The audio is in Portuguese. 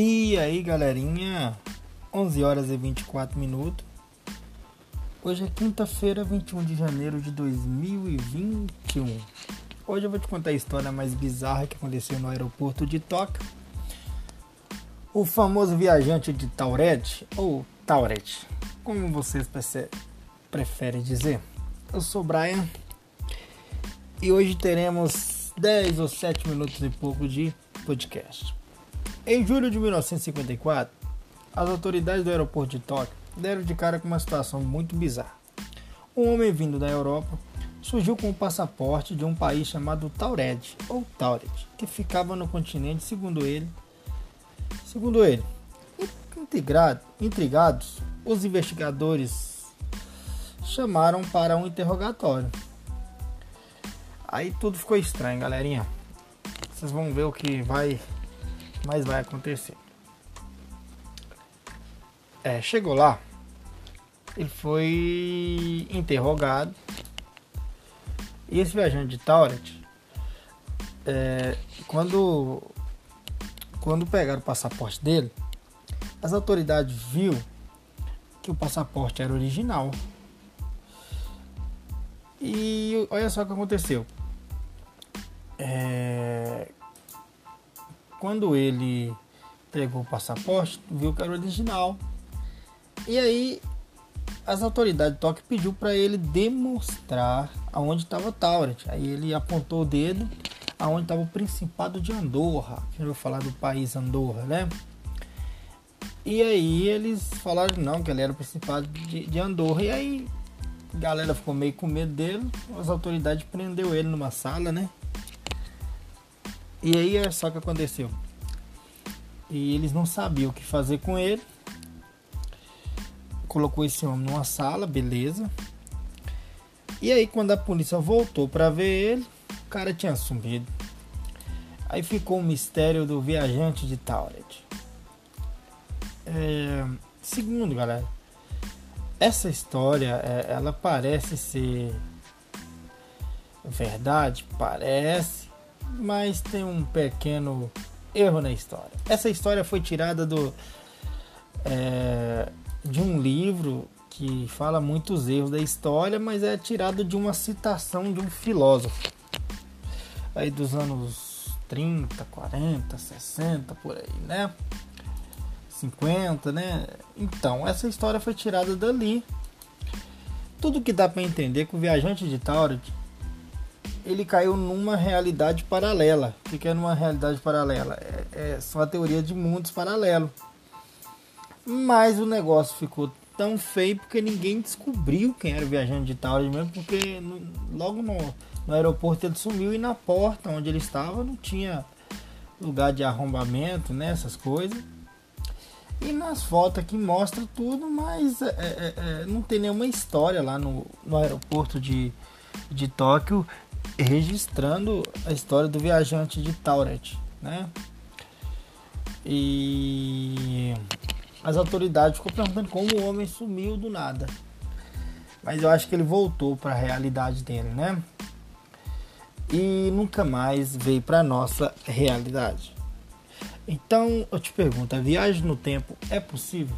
E aí, galerinha? 11 horas e 24 minutos. Hoje é quinta-feira, 21 de janeiro de 2021. Hoje eu vou te contar a história mais bizarra que aconteceu no aeroporto de Tóquio. O famoso viajante de Tauret, ou Tauret, como vocês preferem dizer. Eu sou Brian e hoje teremos 10 ou 7 minutos e pouco de podcast. Em julho de 1954, as autoridades do aeroporto de Tóquio deram de cara com uma situação muito bizarra. Um homem vindo da Europa surgiu com o passaporte de um país chamado Taured, ou Tauret, que ficava no continente, segundo ele. Segundo ele, integrado, intrigados, os investigadores chamaram para um interrogatório. Aí tudo ficou estranho, galerinha. Vocês vão ver o que vai mas vai acontecer. É, chegou lá, ele foi interrogado. E esse viajante de Tauret, é, quando, quando pegaram o passaporte dele, as autoridades viu que o passaporte era original. E olha só o que aconteceu. É, quando ele pegou o passaporte, viu que era original. E aí as autoridades de Tóquio pediu para ele demonstrar aonde estava Tauret. Aí ele apontou o dedo aonde estava o Principado de Andorra. Já vou falar do país Andorra, né? E aí eles falaram não, que ele era o Principado de, de Andorra. E aí a galera ficou meio com medo dele. As autoridades prendeu ele numa sala, né? E aí é só que aconteceu. E eles não sabiam o que fazer com ele. Colocou esse homem numa sala, beleza. E aí quando a polícia voltou para ver ele, o cara tinha sumido. Aí ficou o mistério do viajante de Tauret. É, segundo, galera, essa história, é, ela parece ser verdade, parece, mas tem um pequeno erro na história. Essa história foi tirada do é, de um livro que fala muitos erros da história, mas é tirado de uma citação de um filósofo aí dos anos 30, 40, 60 por aí, né? 50, né? Então, essa história foi tirada dali. Tudo que dá para entender que o viajante de Tauret ele caiu numa realidade paralela. O que é numa realidade paralela? É, é só a teoria de mundos paralelos. Mas o negócio ficou tão feio porque ninguém descobriu quem era o viajante de Taurus mesmo, porque no, logo no, no aeroporto ele sumiu e na porta onde ele estava não tinha lugar de arrombamento, né, essas coisas. E nas fotos aqui mostra tudo, mas é, é, é, não tem nenhuma história lá no, no aeroporto de, de Tóquio registrando a história do viajante de Tauret, né? E as autoridades ficou perguntando como o homem sumiu do nada. Mas eu acho que ele voltou para a realidade dele, né? E nunca mais veio para nossa realidade. Então eu te pergunto, a viagem no tempo é possível?